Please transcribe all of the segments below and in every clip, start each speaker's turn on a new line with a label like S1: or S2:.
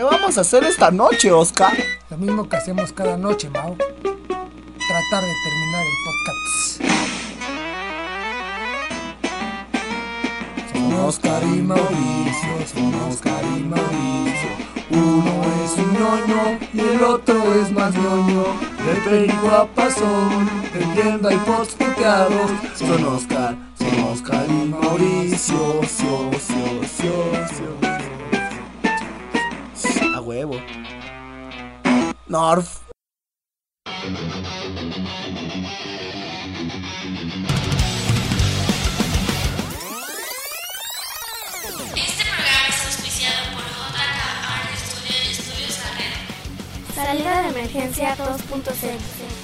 S1: ¿Qué vamos a hacer esta noche, Oscar?
S2: Lo mismo que hacemos cada noche, Mao. Tratar de terminar el podcast. Son Oscar y Mauricio, son Oscar y Mauricio. Uno es un ñoño y el otro es más ñoño. De perico a pasón, vendiendo iPods puteados. Son Oscar, son Oscar y Mauricio. Sio, sio, sio,
S1: huevo. Norf.
S3: Este programa es auspiciado por JK Art Studio y Estudios La Red.
S4: Salida de emergencia 2.0.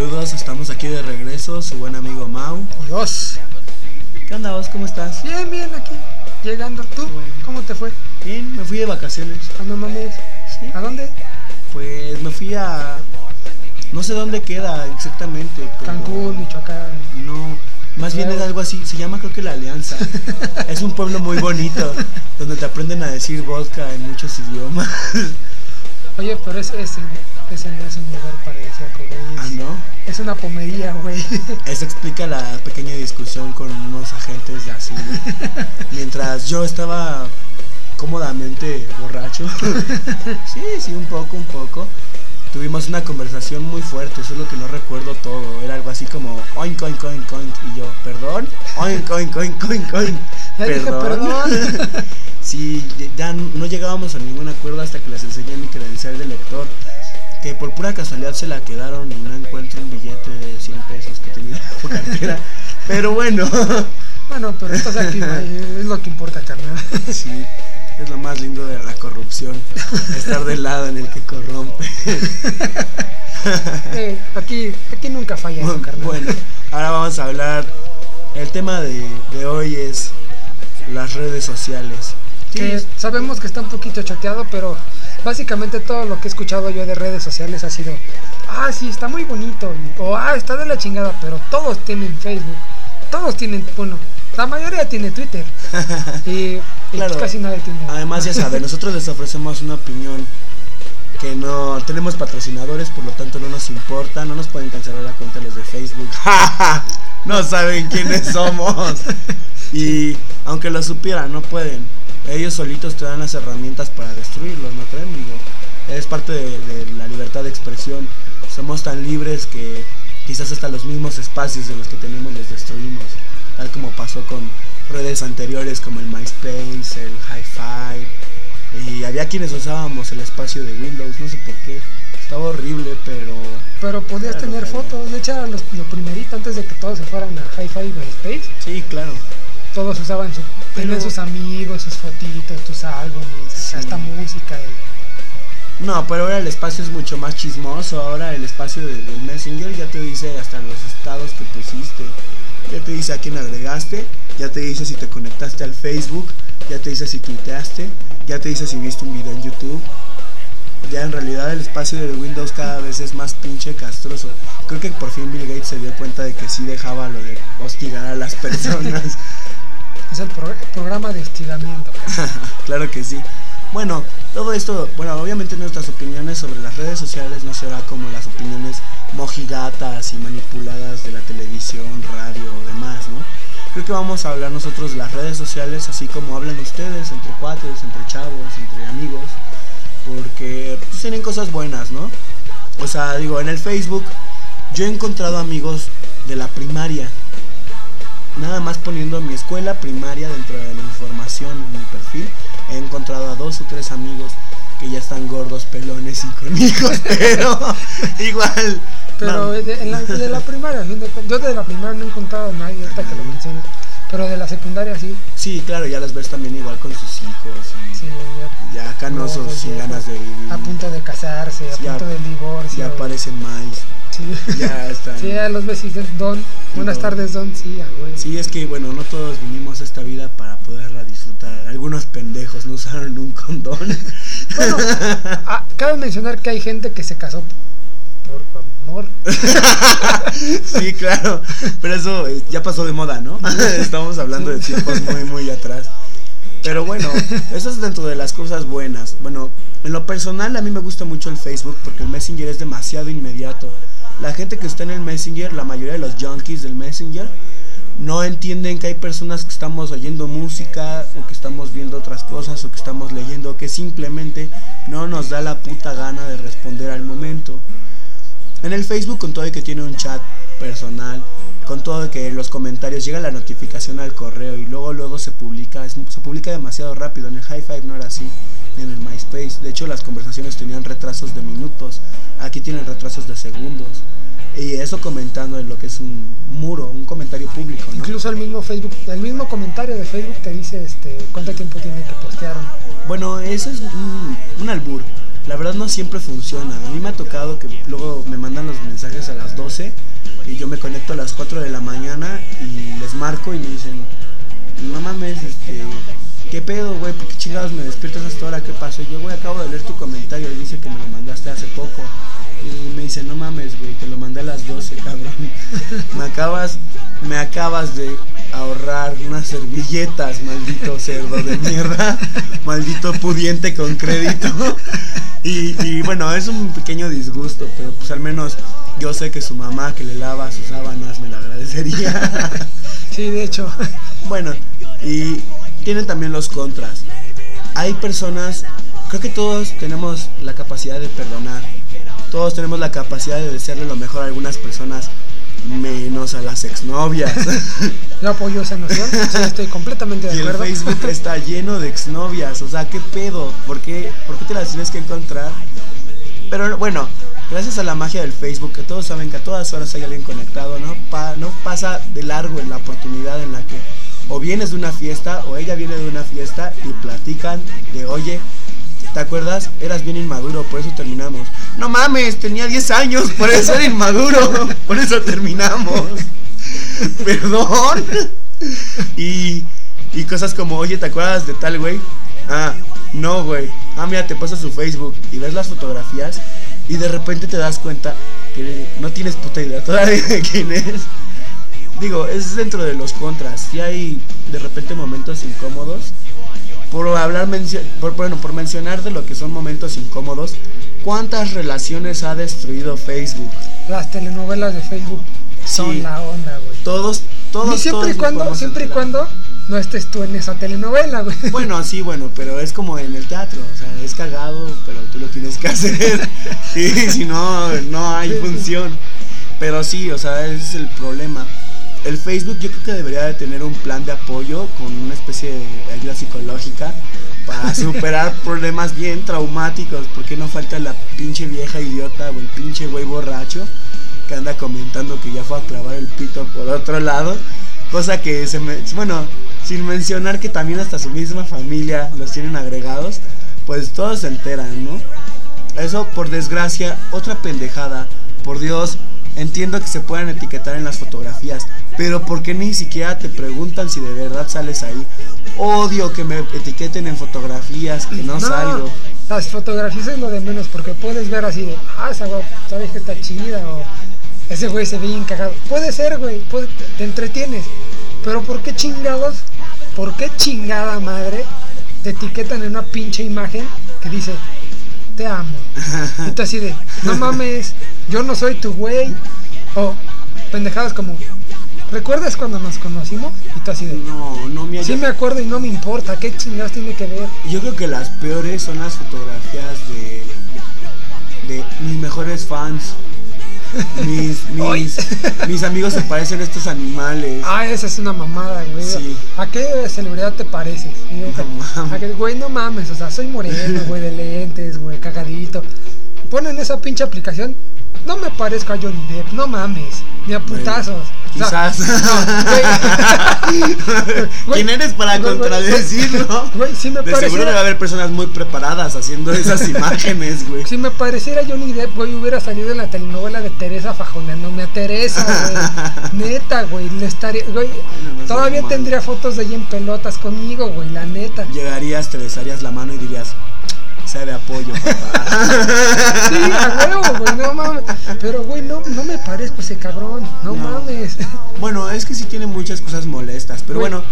S1: Saludos, estamos aquí de regreso, su buen amigo Mau.
S2: Dios.
S1: ¿Qué onda vos? ¿Cómo estás?
S2: Bien, bien, aquí. Llegando. ¿Tú?
S1: Bueno.
S2: ¿Cómo te fue?
S1: Bien, me fui de vacaciones.
S2: Ah, no mames.
S1: Sí.
S2: ¿A dónde?
S1: Pues me fui a... No sé dónde queda exactamente. pero-
S2: Cancún, Michoacán.
S1: No, más bien es algo así. Se llama creo que La Alianza. es un pueblo muy bonito, donde te aprenden a decir vodka en muchos idiomas.
S2: Oye, pero ese, ese, ese no es un lugar paradisíaco, güey.
S1: ah, ¿no?
S2: es una pomería, güey.
S1: Eso explica la pequeña discusión con unos agentes de asilo. Mientras yo estaba cómodamente borracho. sí, sí, un poco, un poco. Tuvimos una conversación muy fuerte, solo que no recuerdo todo. Era algo así como oink, oink, oink, oink. Y yo, perdón, oink, oink, oink, oink, oink.
S2: Dije, perdón.
S1: sí, ya no llegábamos a ningún acuerdo hasta que les enseñé mi credencial de lector. Que por pura casualidad se la quedaron y no encuentro un billete de 100 pesos que tenía en su cartera. Pero bueno,
S2: Bueno, pero estás aquí. Es lo que importa, carnal.
S1: sí, es lo más lindo de la corrupción. Estar del lado en el que corrompe.
S2: Eh, aquí, aquí nunca falla eso, carnal.
S1: Bueno, ahora vamos a hablar. El tema de, de hoy es las redes sociales.
S2: Que sabemos que está un poquito choteado, pero básicamente todo lo que he escuchado yo de redes sociales ha sido, ah, sí, está muy bonito, o ah, está de la chingada, pero todos tienen Facebook, todos tienen, bueno, la mayoría tiene Twitter, y, casi nadie tiene.
S1: Además, ya saben, nosotros les ofrecemos una opinión que no tenemos patrocinadores, por lo tanto no nos importa, no nos pueden cancelar la cuenta los de Facebook. no saben quiénes somos. Y aunque lo supieran, no pueden. Ellos solitos te dan las herramientas para destruirlos, ¿no creen? Digo, es parte de, de la libertad de expresión. Somos tan libres que quizás hasta los mismos espacios de los que tenemos los destruimos. Tal como pasó con redes anteriores como el MySpace, el Hi-Fi. Y había quienes usábamos el espacio de Windows, no sé por qué. Estaba horrible, pero...
S2: Pero podías
S1: Claro,
S2: tener
S1: claro.
S2: fotos, de hecho era los- lo primerito antes de que todos se fueran a Hi-Fi y MySpace,
S1: Sí, claro.
S2: Todos usaban su, tenían sus amigos, sus fotitos, tus álbumes,
S1: Sí.
S2: hasta música. y-
S1: No, pero ahora el espacio es mucho más chismoso. Ahora el espacio de- del Messenger ya te dice hasta los estados que pusiste. Ya te dice a quién agregaste. Ya te dice si te conectaste al Facebook. Ya te dice si tuiteaste. Ya te dice si viste un video en YouTube. Ya en realidad el espacio de Windows cada vez es más pinche castroso. Creo que por fin Bill Gates se dio cuenta de que sí dejaba lo de hostigar a las personas.
S2: Es el, pro- programa de estiramiento.
S1: claro que sí. Bueno, todo esto, bueno, obviamente nuestras opiniones sobre las redes sociales no será como las opiniones mojigatas y manipuladas de la televisión, radio o demás, ¿no? Creo que vamos a hablar nosotros de las redes sociales así como hablan ustedes, entre cuates, entre chavos, entre amigos, porque pues, tienen cosas buenas, ¿no? O sea, digo, en el Facebook yo he encontrado amigos de la primaria, nada más poniendo mi escuela primaria dentro de la información en mi perfil, he encontrado a dos o tres amigos que ya están gordos, pelones y con hijos, pero igual.
S2: Pero
S1: no.
S2: de, en la, de la primaria, yo de la primaria no he encontrado a nadie, ahorita que lo mencionas. Pero de la secundaria sí.
S1: Sí, claro, ya las ves también igual con sus hijos. y
S2: sí ya,
S1: ya canosos,
S2: No,
S1: sin ganas de vivir.
S2: a punto de casarse, a
S1: ya-
S2: punto del divorcio.
S1: Ya parecen maíz.
S2: Sí.
S1: Ya están.
S2: Sí, a los dicen, Don, buenas
S1: Don.
S2: tardes, Don. Sí, a güey.
S1: Sí, es que bueno, no todos vinimos a esta vida para poderla disfrutar. Algunos pendejos no usaron un condón.
S2: Bueno, cabe mencionar que hay gente que se casó por amor.
S1: sí, claro. Pero eso eh, ya pasó de moda, ¿no? Estamos hablando de tiempos muy, muy atrás. Pero bueno, eso es dentro de las cosas buenas. Bueno, en lo personal a mí me gusta mucho el Facebook porque el Messenger es demasiado inmediato. La gente que está en el Messenger, la mayoría de los junkies del Messenger, no entienden que hay personas que estamos oyendo música o que estamos viendo otras cosas o que estamos leyendo que simplemente no nos da la puta gana de responder al momento. En el Facebook con todo y que tiene un chat personal, con todo y que en los comentarios llega la notificación al correo y luego luego se publica, es- se publica demasiado rápido. En el High Five no era así, ni en el MySpace. De hecho las conversaciones tenían retrasos de minutos, aquí tienen retrasos de segundos. Y eso comentando en lo que es un muro, un comentario público, ¿no?
S2: Incluso el mismo Facebook, el mismo comentario de Facebook te dice este cuánto tiempo tiene que postear.
S1: Bueno, eso es un, un albur. La verdad no siempre funciona. A mí me ha tocado que luego me mandan los mensajes a las 12 y yo me conecto a las 4 de la mañana y les marco y me dicen, no mames, este, ¿qué pedo, güey? ¿Por qué chingados me despiertas hasta ahora? ¿Qué pasó? Yo, güey, acabo de leer tu comentario y dice que me lo mandaste hace poco. Y me dice, no mames, güey, te lo mandé a las 12, cabrón. me acabas, me acabas de ahorrar unas servilletas, maldito cerdo de mierda, maldito pudiente con crédito. Y, y bueno, es un pequeño disgusto, pero pues al menos yo sé que su mamá que le lava sus sábanas me la agradecería.
S2: Sí, de hecho.
S1: Bueno, y tienen también los contras. Hay personas, creo que todos tenemos la capacidad de perdonar. Todos tenemos la capacidad de desearle lo mejor a algunas personas, menos a las exnovias.
S2: Yo apoyo esa noción. Sí, estoy completamente de
S1: y el
S2: acuerdo.
S1: Facebook está lleno de exnovias. O sea, ¿qué pedo? ¿Por qué, ¿Por qué te las tienes que encontrar? Pero bueno, gracias a la magia del Facebook, que todos saben que a todas horas hay alguien conectado, ¿no? No pasa de largo en la oportunidad en la que o vienes de una fiesta o ella viene de una fiesta y platican de, oye, ¿te acuerdas? Eras bien inmaduro, por eso terminamos. No mames, tenía 10 años, por eso era inmaduro, por eso terminamos. Perdón. Y, y cosas como, oye, ¿te acuerdas de tal güey? Ah, no, güey. Ah, mira, te pasa su Facebook y ves las fotografías y de repente te das cuenta que no tienes puta idea todavía de quién es. Digo, es dentro de los contras. Si hay de repente momentos incómodos. Por hablar, por, bueno, por mencionar de lo que son momentos incómodos, ¿cuántas relaciones ha destruido Facebook?
S2: Las telenovelas de Facebook son
S1: Sí.
S2: la onda, güey.
S1: Todos, todos,
S2: y siempre
S1: todos
S2: y cuando, siempre y cuando no estés tú en esa telenovela, güey.
S1: Bueno, sí, bueno, pero es como en el teatro, o sea, es cagado, pero tú lo tienes que hacer. Y si no, no hay función. Pero sí, o sea, ese es el problema. El Facebook yo creo que debería de tener un plan de apoyo con una especie de ayuda psicológica para superar problemas bien traumáticos, porque no falta la pinche vieja idiota o el pinche güey borracho que anda comentando que ya fue a clavar el pito por otro lado, cosa que se me, bueno, sin mencionar que también hasta su misma familia los tienen agregados, pues todos se enteran, ¿no? Eso por desgracia, otra pendejada. Por Dios, entiendo que se puedan etiquetar en las fotografías, pero ¿por qué ni siquiera te preguntan si de verdad sales ahí? Odio que me etiqueten en fotografías que no, salgo.
S2: Las fotografías es lo de menos porque puedes ver así de, ah, esa güey, sabes que está chida o ese güey se ve bien cagado. Puede ser, güey, puede- te entretienes. Pero ¿por qué chingados? ¿Por qué chingada madre te etiquetan en una pinche imagen que dice, te amo? Y tú así de, no mames, yo no soy tu güey. O pendejadas como, ¿recuerdas cuando nos conocimos? Y tú así de,
S1: No, no me
S2: sí me acuerdo y no me importa, ¿qué chingados tiene que ver?
S1: Yo creo que las peores son las fotografías de, de mis mejores fans. Mis, mis, mis amigos se parecen a estos animales.
S2: Ah, esa es una mamada, güey.
S1: Sí.
S2: ¿A qué celebridad te pareces?
S1: No mames.
S2: ¿A qué- güey, no mames, o sea, soy moreno, güey, de lentes, güey, cagadito. ponen esa pinche aplicación, no me parezco a Johnny Depp, no mames, ni a putazos. O sea,
S1: Quizás.
S2: güey.
S1: ¿Quién eres para contradecirlo?
S2: güey, sí me
S1: De seguro
S2: pareciera-
S1: debe haber personas muy preparadas haciendo esas imágenes, güey.
S2: Si me pareciera Johnny Depp, güey, hubiera salido en la telenovela de Teresa fajoneándome a Teresa, güey. Neta, güey, le estaría, güey,
S1: no
S2: todavía tendría fotos de ella en pelotas conmigo, güey, la neta.
S1: Llegarías, te besarías la mano y dirías, sea de apoyo, papá.
S2: Sí, a huevo, güey, no mames. Pero, güey, no, no me parezco ese cabrón, no,
S1: No.
S2: mames.
S1: bueno, es que sí tiene muchas cosas molestas, pero
S2: Güey,
S1: bueno,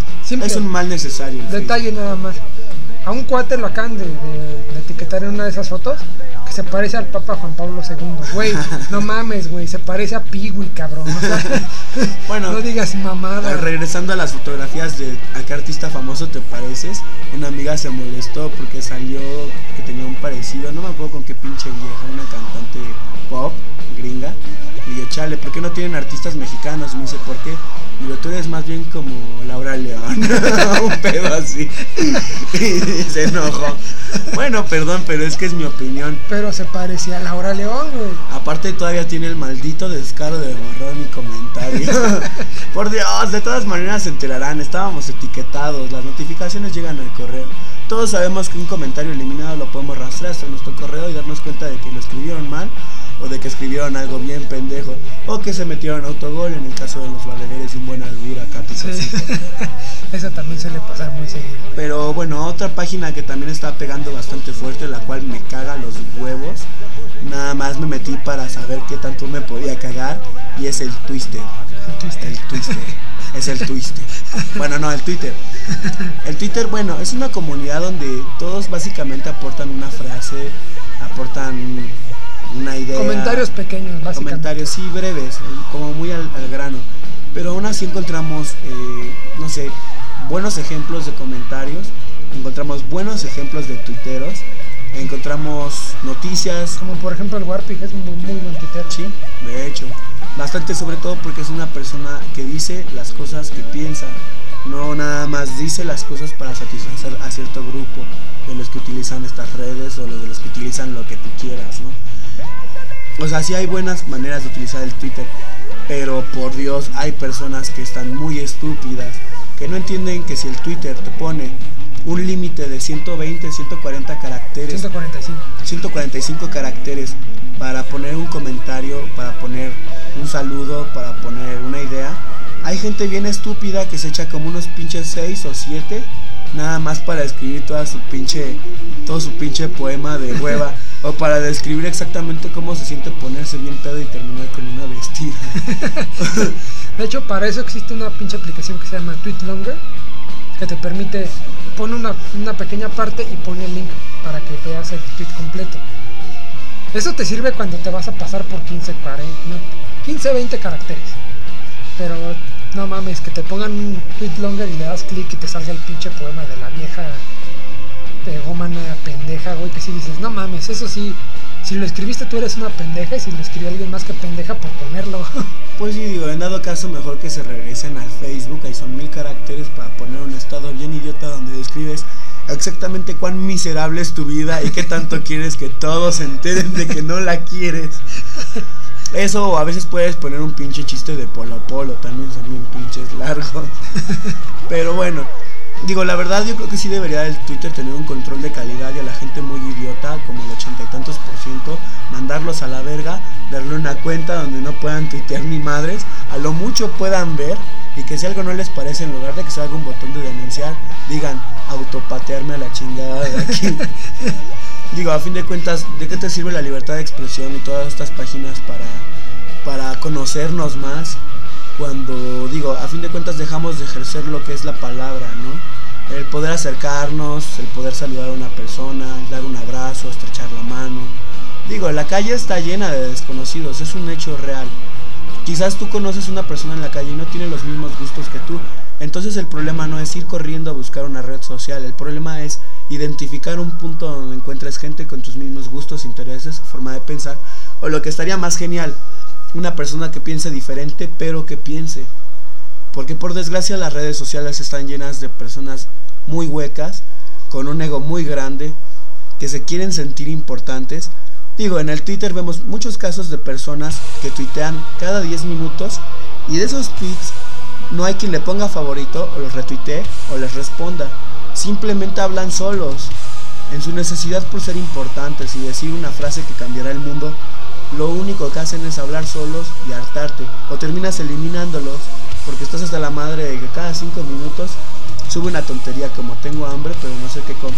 S1: es un mal necesario.
S2: Detalle nada más. A un cuate lo acaban de, de- de etiquetar en una de esas fotos se parece al Papa Juan Pablo II. Güey, no mames, güey, se parece a Piwi, cabrón. O sea,
S1: Bueno,
S2: no digas mamada.
S1: Regresando a las fotografías de a qué artista famoso te pareces, una amiga se molestó porque salió que tenía un parecido, no me acuerdo con qué pinche vieja, una cantante pop gringa. Y yo, chale, ¿por qué no tienen artistas mexicanos? Me dice, ¿por qué? Digo, tú eres más bien como Laura León, un pedo así. Y se enojó. Bueno, perdón, pero es que es mi opinión.
S2: Pero se parecía a Laura León, güey.
S1: Aparte todavía tiene el maldito descaro de borrar mi comentario. Por Dios, de todas maneras se enterarán, estábamos etiquetados, las notificaciones llegan al correo. Todos sabemos que un comentario eliminado lo podemos rastrear hasta nuestro correo y darnos cuenta de que lo escribieron mal o de que escribieron algo bien pendejo o que se metieron autogol en el caso de los valedores y un buen albur acá.
S2: Sí. Eso también suele pasar muy seguido.
S1: Pero bueno, otra página que también está pegando bastante fuerte, la cual me caga los huevos. Nada más me metí para saber qué tanto me podía cagar y es el Twister.
S2: Twister.
S1: El Twister. Es el Twister. Bueno, no, el Twitter. El Twitter, bueno, es una comunidad donde todos básicamente aportan una frase, aportan una idea.
S2: Comentarios pequeños, básicamente.
S1: Comentarios, sí, breves, como muy al, al grano. Pero aún así encontramos, eh, no sé, buenos ejemplos de comentarios, encontramos buenos ejemplos de tuiteros, encontramos noticias,
S2: Como por ejemplo el Warpig, es muy, muy buen tuitero.
S1: sí, de hecho, bastante sobre todo porque es una persona que dice las cosas que piensa, no nada más dice las cosas para satisfacer a cierto grupo de los que utilizan estas redes o los de los que utilizan lo que tú quieras, ¿no? O sea, sí hay buenas maneras de utilizar el Twitter, pero por Dios hay personas que están muy estúpidas, que no entienden que si el Twitter te pone un límite de 120, 140 caracteres,
S2: 145.
S1: 145 caracteres para poner un comentario, para poner un saludo, para poner una idea. Hay gente bien estúpida que se echa como unos pinches 6 o 7 nada más para escribir toda su pinche todo su pinche poema de hueva o para describir exactamente cómo se siente ponerse bien pedo y terminar con una vestida.
S2: De hecho, para eso existe una pinche aplicación que se llama Tweet Longer, que te permite, pone una, una pequeña parte y pone el link para que veas el tweet completo. Eso te sirve cuando te vas a pasar por 15, 40, no, 15, 20 caracteres. Pero no mames, que te pongan un tweet longer y le das clic y te salga el pinche poema de la vieja pegómana pendeja, güey, que si dices, no mames, eso sí, si lo escribiste tú eres una pendeja y si lo escribió alguien más que pendeja por ponerlo.
S1: Pues sí, digo, en dado caso mejor que se regresen al Facebook, ahí son mil caracteres para poner un estado bien idiota donde describes exactamente cuán miserable es tu vida y qué tanto quieres que todos se enteren de que no la quieres. Eso, a veces puedes poner un pinche chiste de polo a polo, también son bien pinches largos. Pero bueno, digo, la verdad yo creo que sí debería el Twitter tener un control de calidad y a la gente muy idiota, como el ochenta y tantos por ciento, mandarlos a la verga, darle una cuenta donde no puedan tuitear ni madres, a lo mucho puedan ver y que si algo no les parece, en lugar de que salga un botón de denunciar, digan autopatearme a la chingada de aquí. Digo, a fin de cuentas, ¿de qué te sirve la libertad de expresión y todas estas páginas para, para conocernos más? Cuando, digo, a fin de cuentas dejamos de ejercer lo que es la palabra, ¿no? El poder acercarnos, el poder saludar a una persona, dar un abrazo, estrechar la mano. Digo, la calle está llena de desconocidos, es un hecho real. Quizás tú conoces una persona en la calle y no tiene los mismos gustos que tú. Entonces el problema no es ir corriendo a buscar una red social, el problema es identificar un punto donde encuentres gente con tus mismos gustos, intereses, forma de pensar, o lo que estaría más genial, una persona que piense diferente pero que piense. Porque por desgracia las redes sociales están llenas de personas muy huecas, con un ego muy grande, que se quieren sentir importantes, Digo, en el Twitter vemos muchos casos de personas que tuitean cada 10 minutos y de esos tweets no hay quien le ponga favorito o los retuitee o les responda. Simplemente hablan solos. En su necesidad por ser importantes y decir una frase que cambiará el mundo, lo único que hacen es hablar solos y hartarte. O terminas eliminándolos porque estás hasta la madre de que cada 5 minutos sube una tontería como tengo hambre pero no sé qué comer.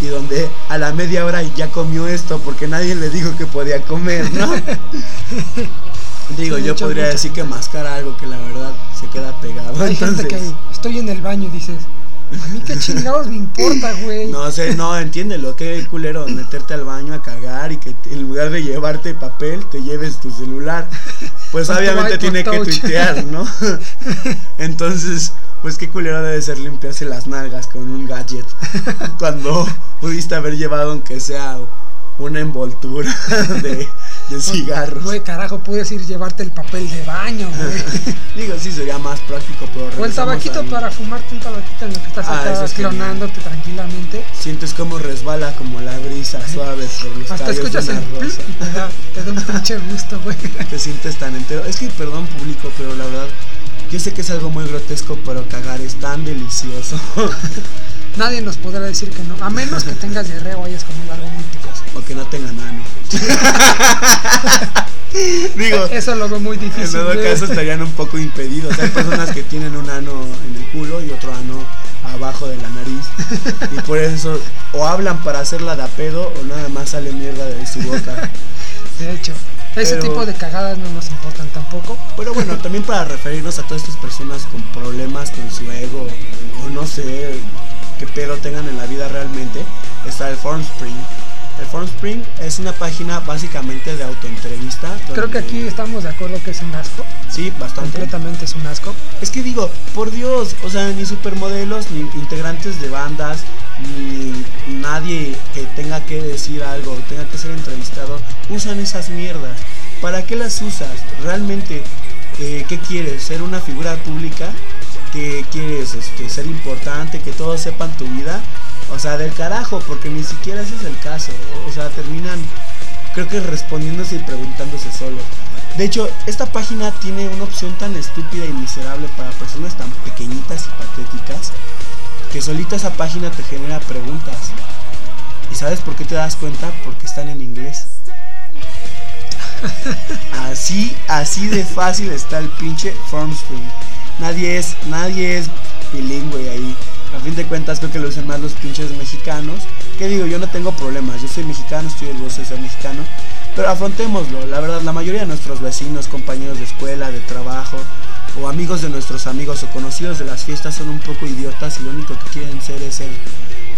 S1: Y donde a la media hora ya comió esto porque nadie le dijo que podía comer, ¿no? Digo,
S2: Sí,
S1: yo
S2: mucho,
S1: podría
S2: mucho.
S1: decir que mascara algo que la verdad se queda pegado.
S2: Hay gente que estoy en el baño y dices, a mí qué chingados me importa, güey.
S1: no sé, no, entiéndelo, qué culero meterte al baño a cagar y que en lugar de llevarte papel te lleves tu celular. Pues obviamente tiene que tuitear, ¿no? Entonces, pues qué culero debe ser limpiarse las nalgas con un gadget cuando pudiste haber llevado aunque sea una envoltura de, de cigarros.
S2: Güey, carajo, puedes ir llevarte el papel de baño, güey.
S1: Digo, sí sería más práctico, pero
S2: O el tabaquito
S1: al-
S2: para fumarte un tabaquito en lo que estás
S1: Ah,
S2: acá
S1: genial.
S2: clonándote tranquilamente.
S1: Sientes como resbala como la brisa suave por los
S2: Hasta
S1: tallos de
S2: escuchas
S1: una
S2: el
S1: rosa.
S2: te da un pinche gusto, güey.
S1: Te sientes tan entero. Es que, perdón público, pero la verdad, yo sé que es algo muy grotesco, pero cagar es tan delicioso.
S2: Nadie nos podrá decir que no, a menos que tengas diarrea o hayas comido algo muy picoso.
S1: o que no tengan ano. Digo,
S2: Eso lo veo muy
S1: en
S2: difícil.
S1: todo
S2: güey.
S1: caso estarían un poco impedidos. Hay personas que tienen un ano en el culo y otro ano abajo de la nariz. Y por eso o hablan para hacerla de a pedo o nada más sale mierda de su boca.
S2: De hecho, ese
S1: Pero-
S2: tipo de cagadas no nos importan tampoco.
S1: Pero bueno, también para referirnos a todas estas personas con problemas con su ego o no sé qué pedo tengan en la vida realmente, está el Formspring. El Formspring es una página básicamente de autoentrevista.
S2: Creo que aquí estamos de acuerdo que es un asco.
S1: Sí, bastante.
S2: Completamente es un asco.
S1: Es que digo, por Dios, o sea, ni supermodelos, ni integrantes de bandas, ni nadie que tenga que decir algo, tenga que ser entrevistado, usan esas mierdas. ¿Para qué las usas? Realmente, eh, ¿qué quieres? ¿Ser una figura pública? ¿Qué quieres? Este, ¿Ser importante? ¿Que todos sepan tu vida? O sea, del carajo, porque ni siquiera ese es el caso. O sea, terminan, creo que respondiéndose y preguntándose solo. De hecho, esta página tiene una opción tan estúpida y miserable para personas tan pequeñitas y patéticas que solita esa página te genera preguntas. ¿Y sabes por qué te das cuenta? Porque están en inglés. Así, así de fácil está el pinche Formspring. Nadie es, nadie es bilingüe ahí. A fin de cuentas creo que lo usan más los pinches mexicanos. Que digo, yo no tengo problemas. Yo soy mexicano, estoy orgulloso de ser mexicano. Pero afrontémoslo. La verdad, la mayoría de nuestros vecinos, compañeros de escuela, de trabajo, o amigos de nuestros amigos o conocidos de las fiestas son un poco idiotas y lo único que quieren ser es ser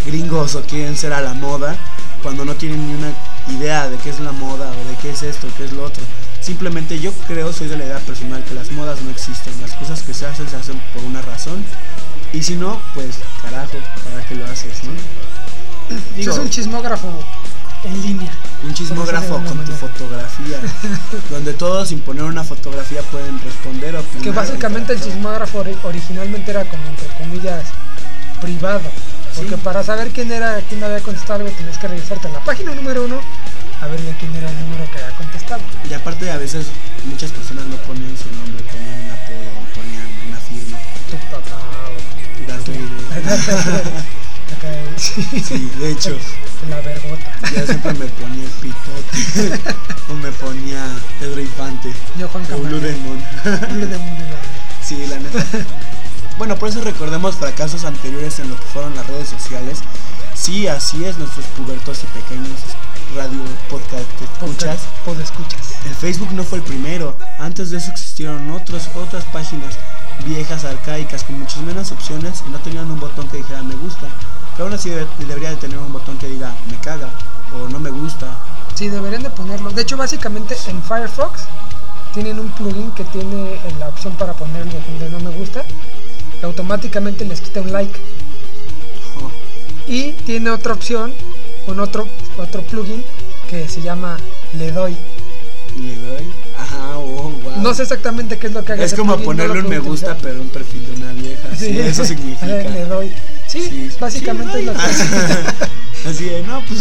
S1: gringos o quieren ser a la moda cuando no tienen ni una idea de qué es la moda o de qué es esto, qué es lo otro. Simplemente yo creo, soy de la idea personal, que las modas no existen. Las cosas que se hacen se hacen por una razón. Y si no, pues carajo, ¿para qué lo haces, no?
S2: Digo, es un chismógrafo en línea.
S1: un chismógrafo con tu fotografía, donde todos sin poner una fotografía pueden responder o
S2: Que básicamente el chismógrafo ori- originalmente era como entre comillas privado. Porque
S1: Sí.
S2: para saber quién era, quién había contestado algo, tenías que regresarte a la página número uno a ver de quién era el número que había contestado.
S1: Y aparte a veces muchas personas no ponían su nombre, ponían un apodo ponían una firma.
S2: Tu papá o
S1: Vader.
S2: Acá, sí,
S1: Sí, de hecho,
S2: la vergota.
S1: ya siempre me ponía el pitote. o me ponía Pedro Infante.
S2: Yo Juan
S1: Blue
S2: Camargo.
S1: Demon.
S2: Blue Demon, Blue Demon.
S1: Sí, la neta. Bueno, por eso recordemos fracasos anteriores en lo que fueron las redes sociales. Sí, así es, nuestros pubertos y pequeños radio podcast escuchas.
S2: Pod escuchas.
S1: El Facebook no fue el primero. Antes de eso existieron otros, otras páginas viejas, arcaicas, con muchas menos opciones y no tenían un botón que dijera me gusta. Pero aún así debe- debería de tener un botón que diga me caga o no me gusta.
S2: Sí, deberían de ponerlo. De hecho, básicamente en Firefox tienen un plugin que tiene la opción para ponerlo donde no me gusta. Y automáticamente les quita un like.
S1: Oh,
S2: Y tiene otra opción, con otro, otro plugin que se llama Le doy.
S1: Le doy. Ajá, oh, wow.
S2: No sé exactamente qué es lo que haga.
S1: Es como
S2: plugin,
S1: ponerle un me gusta,
S2: utilizar.
S1: pero un perfil de una vieja. Sí, eso significa.
S2: Le doy. Sí,
S1: Sí,
S2: básicamente
S1: sí,
S2: es lo que.
S1: Así de, no, pues,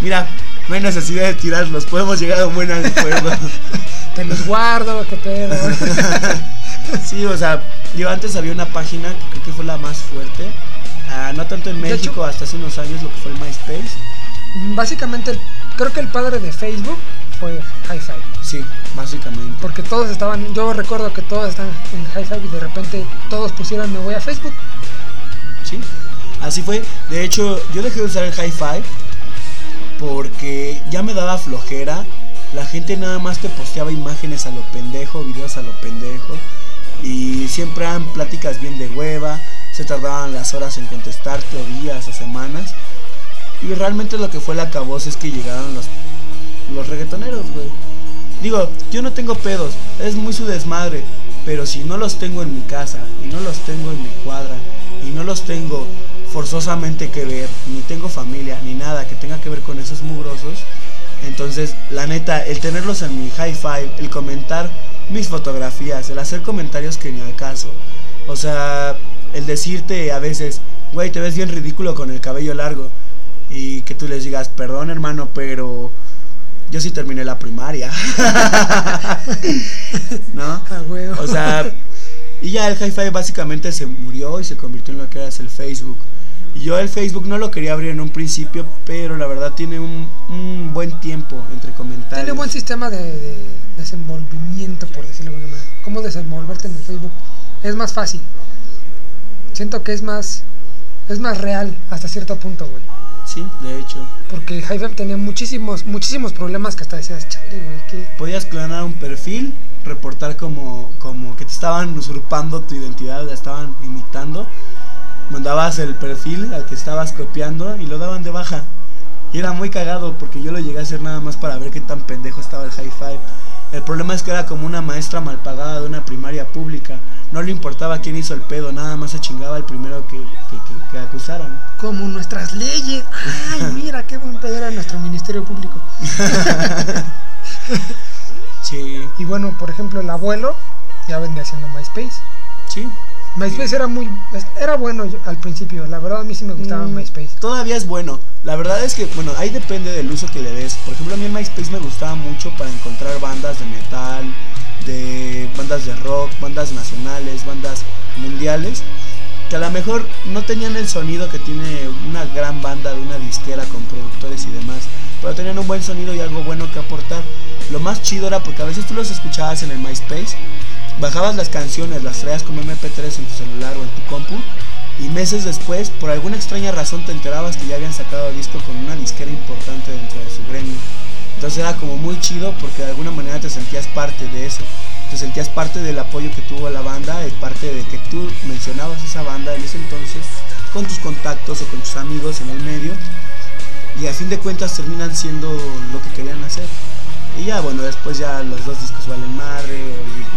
S1: mira, no hay necesidad de tirarlos, podemos llegar a un buen acuerdo.
S2: Te los guardo, qué pedo.
S1: sí, o sea, yo antes había una página que creo que fue la más fuerte, ah, no tanto en
S2: hecho-
S1: México, hasta hace unos años, lo que fue el MySpace.
S2: Básicamente, creo que el padre de Facebook fue Hi-Fi.
S1: Sí, básicamente.
S2: Porque todos estaban, yo recuerdo que todos estaban en Hi-Fi y de repente todos pusieron me voy a Facebook.
S1: Sí, así fue. De hecho, yo dejé de usar el hi-fi porque ya me daba flojera. La gente nada más te posteaba imágenes a lo pendejo, videos a lo pendejo. Y siempre eran pláticas bien de hueva. Se tardaban las horas en contestarte, o días, o semanas. Y realmente lo que fue la caboz es que llegaron los, los reggaetoneros, güey. Digo, yo no tengo pedos, es muy su desmadre. Pero si no los tengo en mi casa, y no los tengo en mi cuadra, y no los tengo forzosamente que ver, ni tengo familia, ni nada que tenga que ver con esos mugrosos, entonces, la neta, el tenerlos en mi high five, el comentar mis fotografías, el hacer comentarios que ni al caso, o sea, el decirte a veces, güey, te ves bien ridículo con el cabello largo, y que tú les digas, perdón hermano, pero yo sí terminé la primaria. ¿No?
S2: Huevo.
S1: O sea, y ya el hi-fi básicamente se murió y se convirtió en lo que era el Facebook. Y yo el Facebook no lo quería abrir en un principio, pero la verdad tiene un, un buen tiempo entre comentarios.
S2: Tiene buen sistema de, de desenvolvimiento, por decirlo de alguna manera. ¿Cómo desenvolverte en el Facebook? Es más fácil. Siento que es más es más real hasta cierto punto, güey.
S1: Sí, de hecho.
S2: Porque Hi-Fi tenía muchísimos muchísimos problemas que hasta decías, chale, güey, que
S1: Podías clonar un perfil, reportar como, como que te estaban usurpando tu identidad, la estaban imitando. Mandabas el perfil al que estabas copiando y lo daban de baja. Y era muy cagado porque yo lo llegué a hacer nada más para ver qué tan pendejo estaba el hi-fi. El problema es que era como una maestra mal pagada de una primaria pública. No le importaba quién hizo el pedo, nada más se chingaba el primero que, que, que- que acusaran.
S2: como nuestras leyes. Ay, mira qué buen pedo era nuestro Ministerio Público.
S1: Sí,
S2: Y bueno, por ejemplo, el abuelo ya vendría haciendo MySpace.
S1: sí.
S2: MySpace era muy era bueno al principio, la verdad a mí sí me gustaba
S1: Mm,
S2: MySpace.
S1: Todavía es bueno. La verdad es que, bueno, ahí depende del uso que le des. Por ejemplo, a mí en MySpace me gustaba mucho para encontrar bandas de metal, de bandas de rock, bandas nacionales, bandas mundiales, que a lo mejor no tenían el sonido que tiene una gran banda de una disquera con productores y demás, pero tenían un buen sonido y algo bueno que aportar. Lo más chido era porque a veces tú los escuchabas en el MySpace, bajabas las canciones, las traías como MP3 en tu celular o en tu compu, y meses después, por alguna extraña razón, te enterabas que ya habían sacado disco con una disquera importante dentro de su gremio. Entonces era como muy chido porque de alguna manera te sentías parte de eso. Te sentías parte del apoyo que tuvo la banda y parte de que tú mencionabas esa banda en ese entonces con tus contactos o con tus amigos en el medio. Y a fin de cuentas terminan siendo lo que querían hacer. Y ya, bueno, después ya los dos discos valen madre,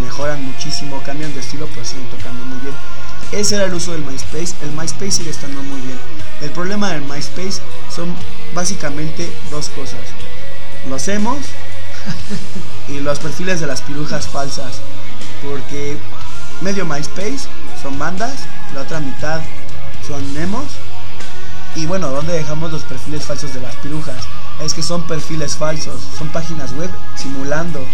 S1: mejoran muchísimo, cambian de estilo, pero siguen tocando muy bien. Ese era el uso del MySpace. El MySpace sigue estando muy bien. El problema del MySpace son básicamente dos cosas. Los emos y los perfiles de las pirujas falsas. Porque medio MySpace son bandas, la otra mitad son emos. Y bueno, ¿dónde dejamos los perfiles falsos de las pirujas? Es que son perfiles falsos, son páginas web simulando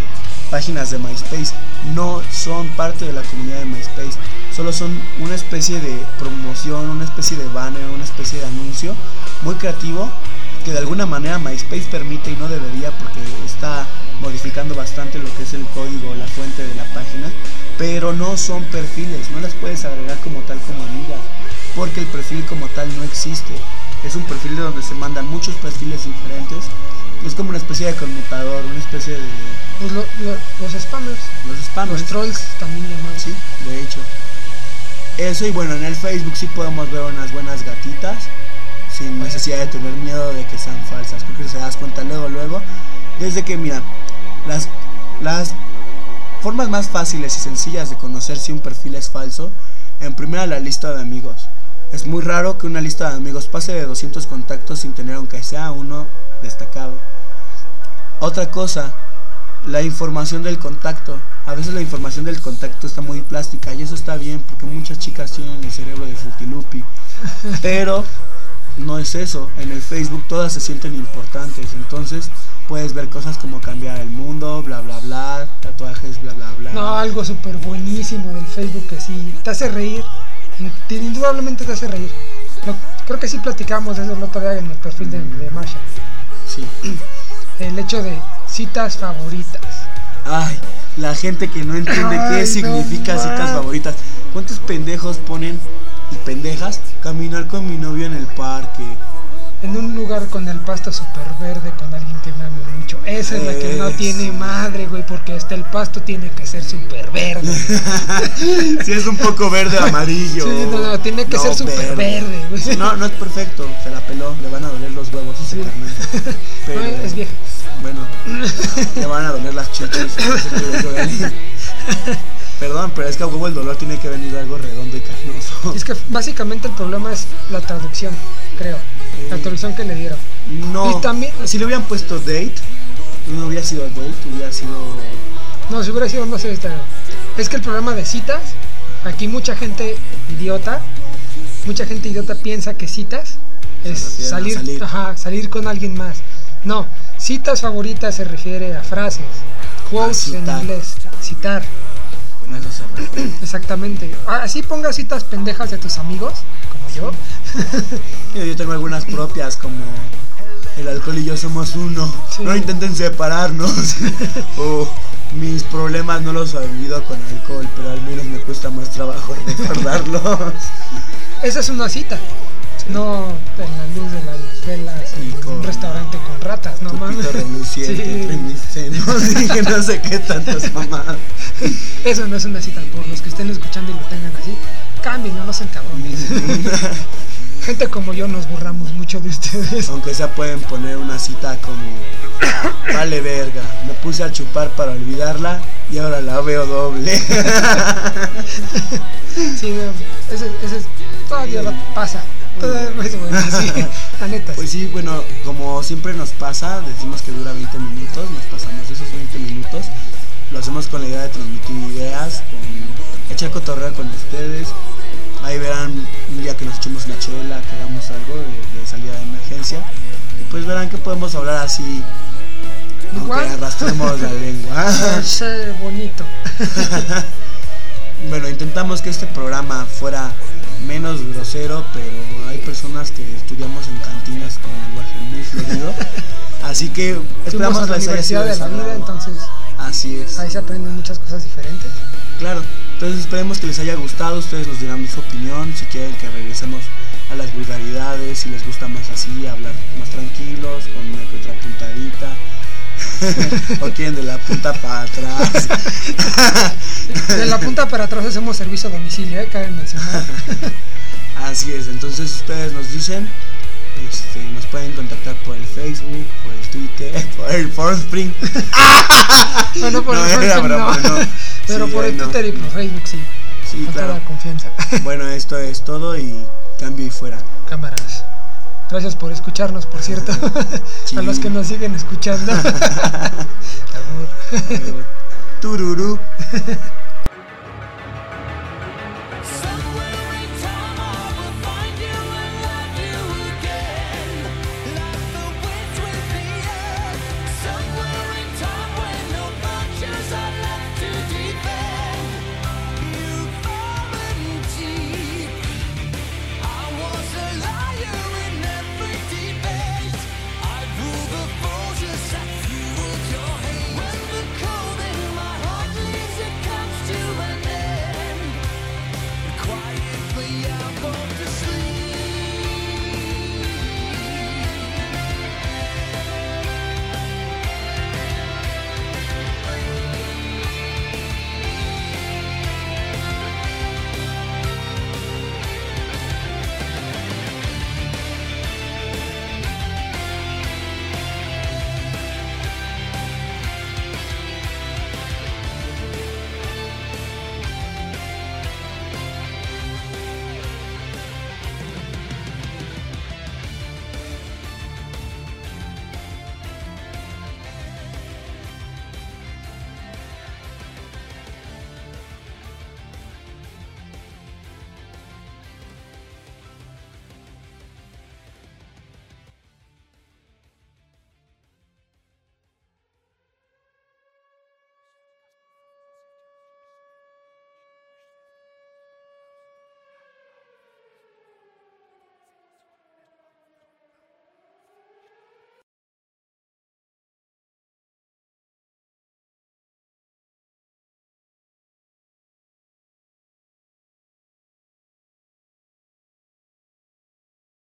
S1: páginas de MySpace. No son parte de la comunidad de MySpace, solo son una especie de promoción, una especie de banner, una especie de anuncio muy creativo que de alguna manera MySpace permite y no debería porque está modificando bastante lo que es el código, la fuente de la página, pero no son perfiles, no las puedes agregar como tal como amigas, porque el perfil como tal no existe. Es un perfil de donde se mandan muchos perfiles diferentes. Es como una especie de conmutador, una especie de
S2: Pues lo- lo- los spammers,
S1: los spammers.
S2: los trolls también llamados.
S1: Sí, de hecho. Eso y bueno, en el Facebook sí podemos ver unas buenas gatitas sin necesidad de tener miedo de que sean falsas. Creo que se das cuenta luego, luego. Desde que, mira, las, las formas más fáciles y sencillas de conocer si un perfil es falso, en primera la lista de amigos. Es muy raro que una lista de amigos pase de 200 contactos sin tener aunque sea uno destacado. Otra cosa, la información del contacto. A veces la información del contacto está muy plástica y eso está bien porque muchas chicas tienen el cerebro de frutilupi. Pero no es eso. En el Facebook todas se sienten importantes. Entonces puedes ver cosas como cambiar el mundo, bla, bla, bla, tatuajes, bla, bla, bla.
S2: No, algo súper buenísimo del Facebook que sí te hace reír. Te- Indudablemente te hace reír. Creo que sí platicamos de eso el otro día en el perfil de, de Masha.
S1: Sí.
S2: El hecho de citas favoritas.
S1: Ay, la gente que no entiende
S2: Ay,
S1: qué
S2: no
S1: significa citas favoritas. ¿Cuántos pendejos ponen y pendejas caminar con mi novio en el parque?
S2: En un lugar con el pasto súper verde, con alguien que me ame mucho. Esa es la que no tiene madre, güey, porque hasta el pasto tiene que ser súper verde.
S1: si es un poco verde amarillo.
S2: Sí, no, no, tiene que ser súper verde, güey.
S1: No, no es perfecto, se la peló, le van a doler los huevos a ese
S2: Sí.
S1: carnal. Pero,
S2: No, es vieja.
S1: Bueno, le van a doler las chichis. Perdón, pero es que a huevo el dolor tiene que venir algo redondo y carnoso.
S2: Es que básicamente el problema es la traducción, creo. La traducción que le dieron.
S1: No,
S2: Y también-
S1: si le hubieran puesto date, no hubiera sido date, hubiera sido.
S2: No, si hubiera sido, no sé, este, es que el problema de citas, aquí mucha gente idiota, mucha gente idiota piensa que citas es salir,
S1: salir.
S2: Ajá, salir con alguien más. No, citas favoritas se refiere a frases, quotes en inglés, citar,
S1: Bueno, eso se refiere.
S2: exactamente. Ah, Así pongas citas pendejas de tus amigos, como yo.
S1: Yo, yo tengo algunas propias como el alcohol y yo somos uno.
S2: Sí.
S1: No intenten separarnos. o mis problemas no los olvido con alcohol, pero al menos me cuesta más trabajo recordarlos.
S2: Esa es una cita. No en la luz de las velas
S1: Y con
S2: un restaurante con ratas, no mames.
S1: reluciente y que no sé qué tantas mamadas.
S2: Eso no es una cita, por los que estén escuchando y lo tengan así, cambien, no sean cabrones. Gente como yo nos burlamos mucho de ustedes.
S1: Aunque sea pueden poner una cita como Vale verga, me puse a chupar para olvidarla y ahora la veo doble.
S2: Sí, no, ese, ese es- todavía va- pasa. Todavía es bueno, sí, la neta.
S1: Pues sí, bueno, como siempre nos pasa, decimos que dura 20 minutos, nos pasamos esos 20 minutos. Lo hacemos con la idea de transmitir ideas, con echar cotorreo con ustedes. Ahí verán un día que nos echemos una chela, que hagamos algo de, de salida de emergencia. Y pues verán que podemos hablar así, aunque arrastremos la lengua.
S2: Bonito.
S1: Bueno, intentamos que este programa fuera menos grosero, pero hay personas que estudiamos en cantinas con lenguaje muy fluido. Así que esperamos
S2: la
S1: sido
S2: universidad de la vida, entonces
S1: Así es.
S2: ahí se aprenden muchas cosas diferentes.
S1: Claro. Entonces esperemos que les haya gustado. Ustedes nos dirán su opinión. Si quieren que regresemos a las vulgaridades, si les gusta más así, hablar más tranquilos, con una que otra puntadita. o quieren de la punta para atrás.
S2: De la punta para atrás hacemos servicio a domicilio, ¿eh? cabe mencionar.
S1: Así es, entonces ustedes nos dicen, este, nos pueden contactar por el Facebook, por el Twitter, por el Spring.
S2: Bueno, por
S1: No,
S2: el
S1: era broma,
S2: no.
S1: no.
S2: Pero
S1: Sí,
S2: por el. Twitter y por Facebook sí.
S1: Sí,
S2: Con
S1: claro.
S2: toda confianza.
S1: Bueno, esto es todo y cambio y fuera.
S2: Cámaras. Gracias por escucharnos, por cierto.
S1: Sí.
S2: A los que nos siguen escuchando. Amor.
S1: Tururú.